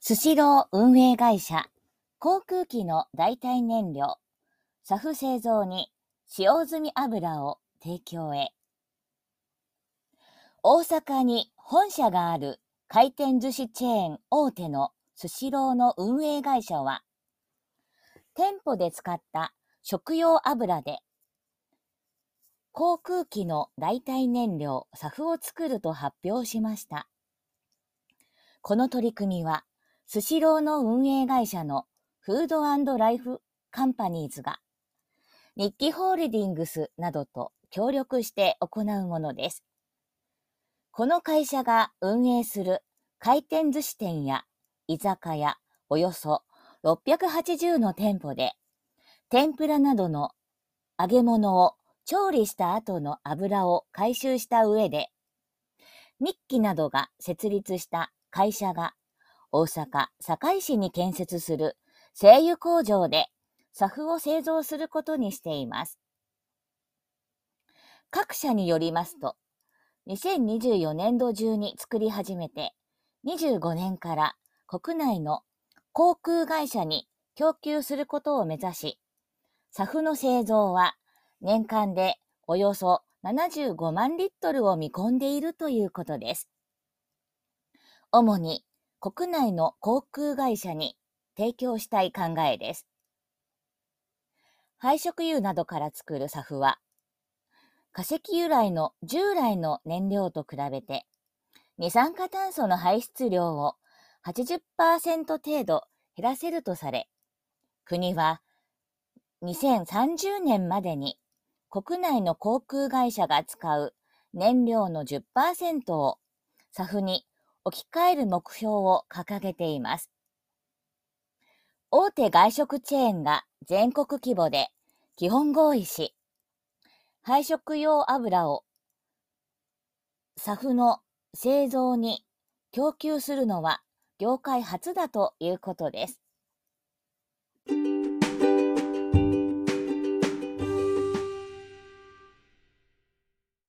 スシロー運営会社、航空機の代替燃料、サフ製造に使用済み油を提供へ。大阪に本社がある回転寿司チェーン大手のスシローの運営会社は、店舗で使った食用油で航空機の代替燃料 SAF を作ると発表しました。この取り組みは、スシローの運営会社のフードライフカンパニーズが、日記ホールディングスなどと協力して行うものです。この会社が運営する回転寿司店や居酒屋およそ680の店舗で、天ぷらなどの揚げ物を調理した後の油を回収した上で、日記などが設立した会社が大阪堺市に建設する製油工場で SAF を製造することにしています。各社によりますと、2024年度中に作り始めて、25年から国内の航空会社に供給することを目指し、SAF の製造は年間でおよそ75万リットルを見込んでいるということです。主に国内の航空会社に提供したい考えです。廃食油などから作る SAF は、化石由来の従来の燃料と比べて、二酸化炭素の排出量を80%程度減らせるとされ、国は2030年までに国内の航空会社が使う燃料の10%を SAF に置き換える目標を掲げています。大手外食チェーンが全国規模で基本合意し、配食用油を SAF の製造に供給するのは業界初だということです。